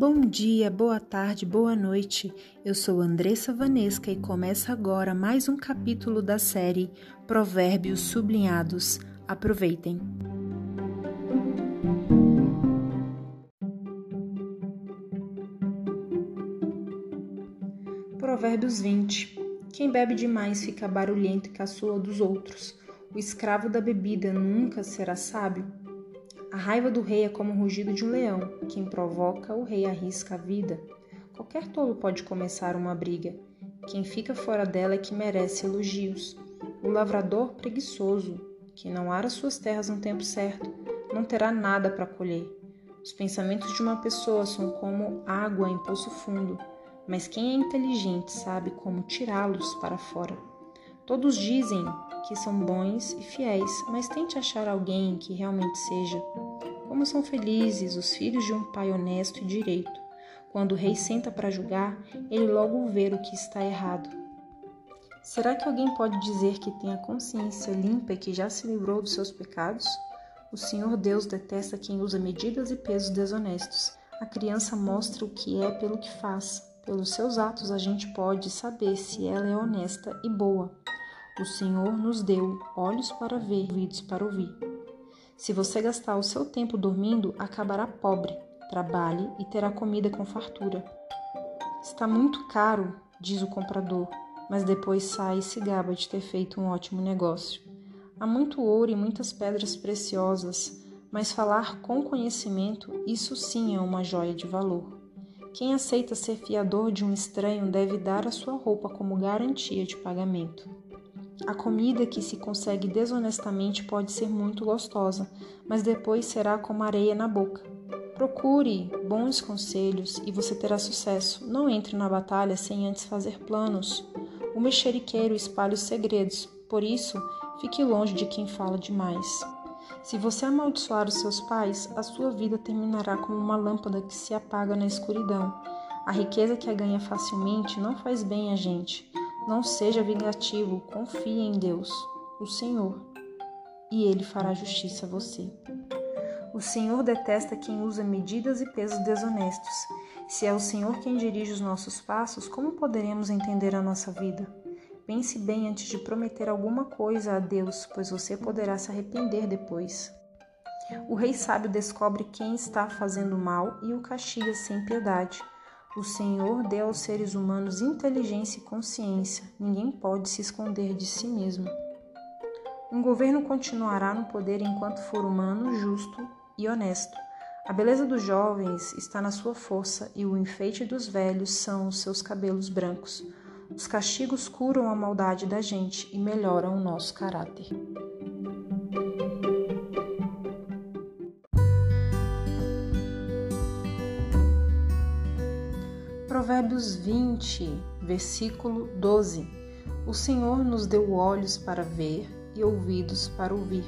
Bom dia, boa tarde, boa noite. Eu sou Andressa Vanesca e começa agora mais um capítulo da série Provérbios Sublinhados. Aproveitem. Provérbios 20. Quem bebe demais fica barulhento e caçula dos outros. O escravo da bebida nunca será sábio. A raiva do rei é como o rugido de um leão. Quem provoca o rei arrisca a vida. Qualquer tolo pode começar uma briga. Quem fica fora dela é que merece elogios. O lavrador preguiçoso, que não ara suas terras no tempo certo, não terá nada para colher. Os pensamentos de uma pessoa são como água em poço fundo, mas quem é inteligente sabe como tirá-los para fora. Todos dizem que são bons e fiéis, mas tente achar alguém que realmente seja. Como são felizes os filhos de um pai honesto e direito. Quando o rei senta para julgar, ele logo vê o que está errado. Será que alguém pode dizer que tem a consciência limpa e que já se livrou dos seus pecados? O Senhor Deus detesta quem usa medidas e pesos desonestos. A criança mostra o que é pelo que faz. Pelos seus atos a gente pode saber se ela é honesta e boa. O Senhor nos deu olhos para ver, ouvidos para ouvir. Se você gastar o seu tempo dormindo, acabará pobre. Trabalhe e terá comida com fartura. Está muito caro, diz o comprador, mas depois sai e se gaba de ter feito um ótimo negócio. Há muito ouro e muitas pedras preciosas, mas falar com conhecimento, isso sim é uma joia de valor. Quem aceita ser fiador de um estranho deve dar a sua roupa como garantia de pagamento. A comida que se consegue desonestamente pode ser muito gostosa, mas depois será como areia na boca. Procure bons conselhos e você terá sucesso. Não entre na batalha sem antes fazer planos. O mexeriqueiro espalha os segredos, por isso, fique longe de quem fala demais. Se você amaldiçoar os seus pais, a sua vida terminará como uma lâmpada que se apaga na escuridão. A riqueza que a ganha facilmente não faz bem a gente. Não seja vingativo, confie em Deus, o Senhor, e Ele fará justiça a você. O Senhor detesta quem usa medidas e pesos desonestos. Se é o Senhor quem dirige os nossos passos, como poderemos entender a nossa vida? Pense bem antes de prometer alguma coisa a Deus, pois você poderá se arrepender depois. O rei sábio descobre quem está fazendo mal e o castiga sem piedade. O Senhor deu aos seres humanos inteligência e consciência. Ninguém pode se esconder de si mesmo. Um governo continuará no poder enquanto for humano, justo e honesto. A beleza dos jovens está na sua força e o enfeite dos velhos são os seus cabelos brancos. Os castigos curam a maldade da gente e melhoram o nosso caráter. Provérbios 20, versículo 12. O Senhor nos deu olhos para ver e ouvidos para ouvir.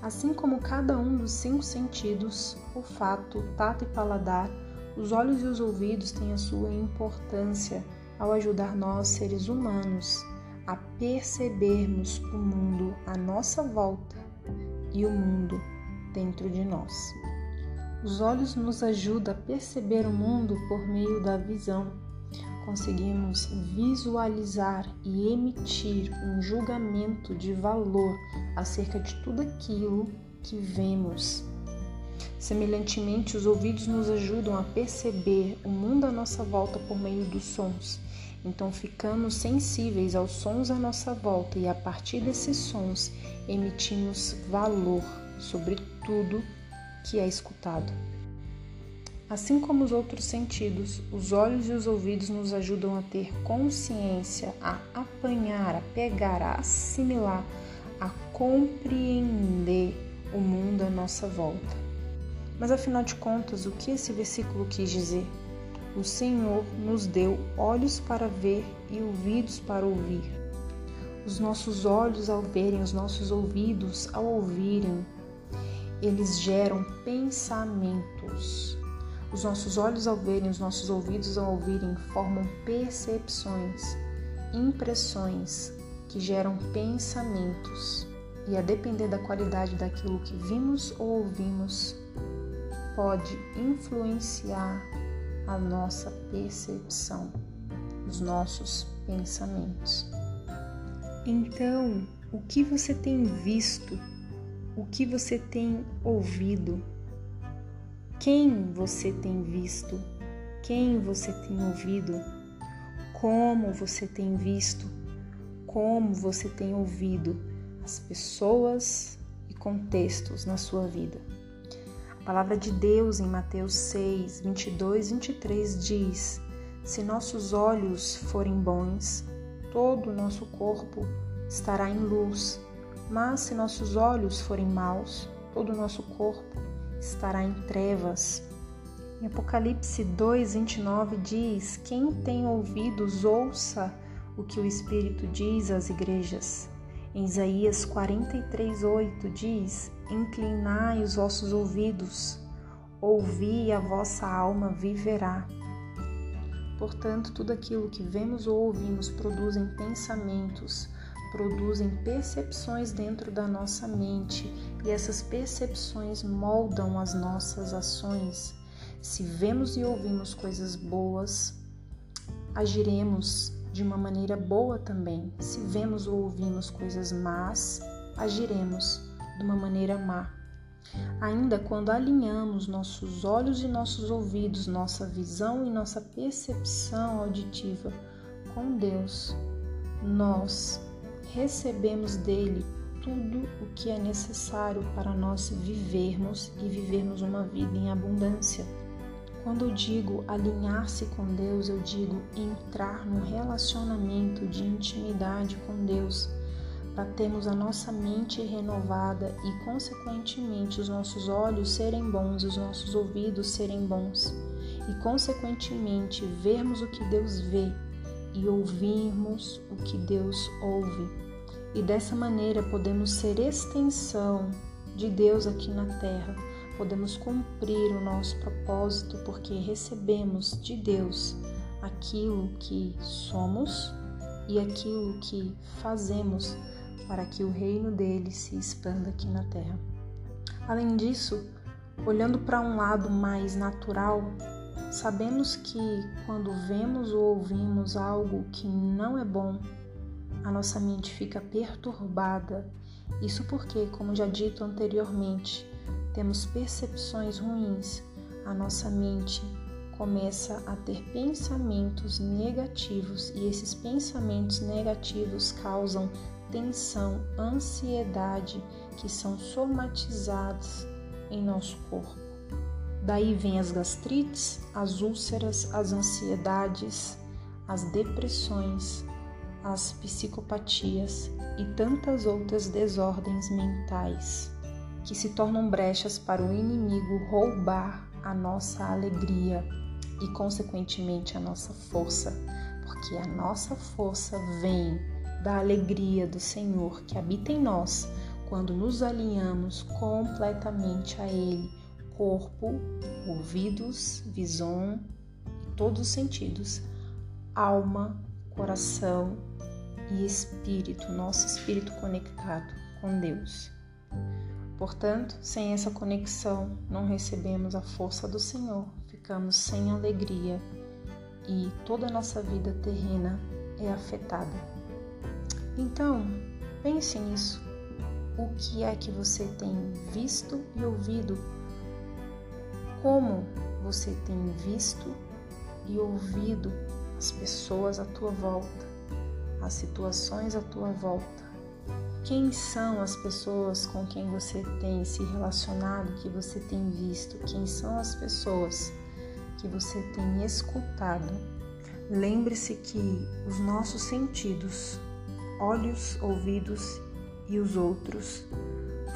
Assim como cada um dos cinco sentidos, olfato, tato e paladar, os olhos e os ouvidos têm a sua importância ao ajudar nós, seres humanos, a percebermos o mundo à nossa volta e o mundo dentro de nós. Os olhos nos ajudam a perceber o mundo por meio da visão. Conseguimos visualizar e emitir um julgamento de valor acerca de tudo aquilo que vemos. Semelhantemente, os ouvidos nos ajudam a perceber o mundo à nossa volta por meio dos sons. Então, ficamos sensíveis aos sons à nossa volta e, a partir desses sons, emitimos valor sobre tudo que é escutado. Assim como os outros sentidos, os olhos e os ouvidos nos ajudam a ter consciência, a apanhar, a pegar, a assimilar, a compreender o mundo à nossa volta. Mas afinal de contas, o que esse versículo quis dizer? O Senhor nos deu olhos para ver e ouvidos para ouvir. Os nossos olhos ao verem, os nossos ouvidos ao ouvirem, eles geram pensamentos. Os nossos olhos ao verem, os nossos ouvidos ao ouvirem formam percepções, impressões que geram pensamentos. E a depender da qualidade daquilo que vimos ou ouvimos, pode influenciar a nossa percepção, os nossos pensamentos. Então, o que você tem visto? O que você tem ouvido? Quem você tem visto? Quem você tem ouvido? Como você tem visto? Como você tem ouvido as pessoas e contextos na sua vida? Palavra de Deus em Mateus 6, 22 e 23 diz: Se nossos olhos forem bons, todo o nosso corpo estará em luz, mas se nossos olhos forem maus, todo o nosso corpo estará em trevas. Em Apocalipse 2:29 diz: Quem tem ouvidos, ouça o que o Espírito diz às igrejas. Em Isaías 43:8 diz: Inclinai os vossos ouvidos, ouvi e a vossa alma viverá. Portanto, tudo aquilo que vemos ou ouvimos produzem pensamentos, produzem percepções dentro da nossa mente e essas percepções moldam as nossas ações. Se vemos e ouvimos coisas boas, agiremos de uma maneira boa também. Se vemos ou ouvimos coisas más, agiremos de uma maneira má. Ainda quando alinhamos nossos olhos e nossos ouvidos, nossa visão e nossa percepção auditiva com Deus, nós recebemos dele tudo o que é necessário para nós vivermos e vivermos uma vida em abundância. Quando eu digo alinhar-se com Deus, eu digo entrar no relacionamento de intimidade com Deus para termos a nossa mente renovada e, consequentemente, os nossos olhos serem bons, os nossos ouvidos serem bons e, consequentemente, vermos o que Deus vê e ouvirmos o que Deus ouve. E dessa maneira podemos ser extensão de Deus aqui na terra, podemos cumprir o nosso propósito porque recebemos de Deus aquilo que somos e aquilo que fazemos para que o reino dele se expanda aqui na terra. Além disso, olhando para um lado mais natural, sabemos que quando vemos ou ouvimos algo que não é bom, a nossa mente fica perturbada. Isso porque, como já dito anteriormente, temos percepções ruins, a nossa mente começa a ter pensamentos negativos e esses pensamentos negativos causam tensão, ansiedade que são somatizados em nosso corpo. Daí vem as gastrites, as úlceras, as ansiedades, as depressões, as psicopatias e tantas outras desordens mentais que se tornam brechas para o inimigo roubar a nossa alegria e, consequentemente, a nossa força, porque a nossa força vem da alegria do Senhor que habita em nós quando nos alinhamos completamente a Ele, corpo, ouvidos, visão todos os sentidos, alma, coração e espírito, nosso espírito conectado com Deus. Portanto, sem essa conexão, não recebemos a força do Senhor, ficamos sem alegria e toda a nossa vida terrena é afetada. Então, pense nisso. O que é que você tem visto e ouvido? Como você tem visto e ouvido as pessoas à tua volta, as situações à tua volta? Quem são as pessoas com quem você tem se relacionado, que você tem visto? Quem são as pessoas que você tem escutado? Lembre-se que os nossos sentidos olhos, ouvidos e os outros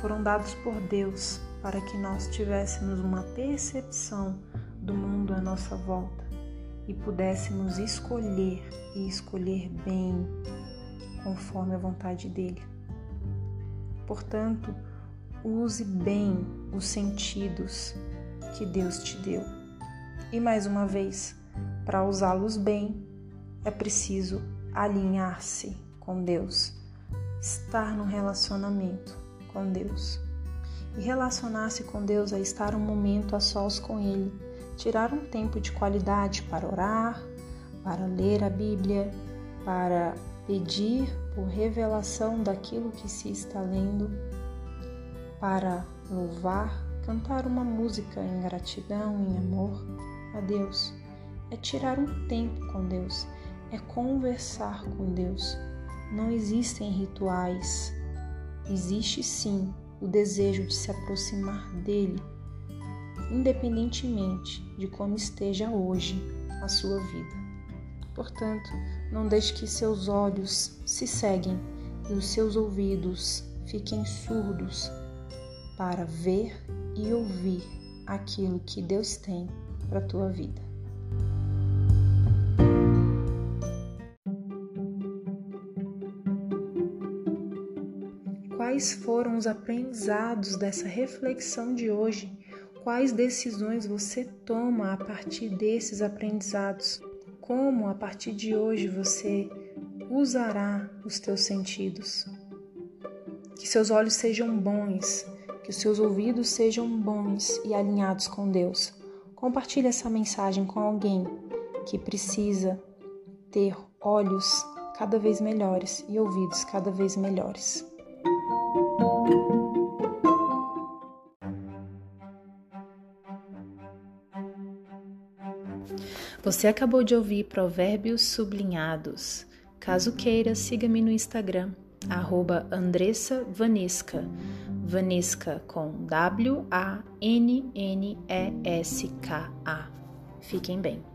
foram dados por Deus para que nós tivéssemos uma percepção do mundo à nossa volta e pudéssemos escolher e escolher bem conforme a vontade dele. Portanto, use bem os sentidos que Deus te deu. E mais uma vez, para usá-los bem, é preciso alinhar-se com Deus, estar no relacionamento com Deus. E relacionar-se com Deus é estar um momento a sós com Ele, tirar um tempo de qualidade para orar, para ler a Bíblia, para pedir por revelação daquilo que se está lendo, para louvar, cantar uma música em gratidão, em amor a Deus. É tirar um tempo com Deus, é conversar com Deus. Não existem rituais, existe sim o desejo de se aproximar dele, independentemente de como esteja hoje a sua vida. Portanto, não deixe que seus olhos se ceguem e os seus ouvidos fiquem surdos para ver e ouvir aquilo que Deus tem para a tua vida. Quais foram os aprendizados dessa reflexão de hoje? Quais decisões você toma a partir desses aprendizados? Como a partir de hoje você usará os teus sentidos? Que seus olhos sejam bons, que os seus ouvidos sejam bons e alinhados com Deus. Compartilhe essa mensagem com alguém que precisa ter olhos cada vez melhores e ouvidos cada vez melhores. Você acabou de ouvir Provérbios Sublinhados. Caso queira, siga-me no Instagram, arroba Andressa Vanesca. Vanesca com W-A-N-N-E-S-K-A. Fiquem bem.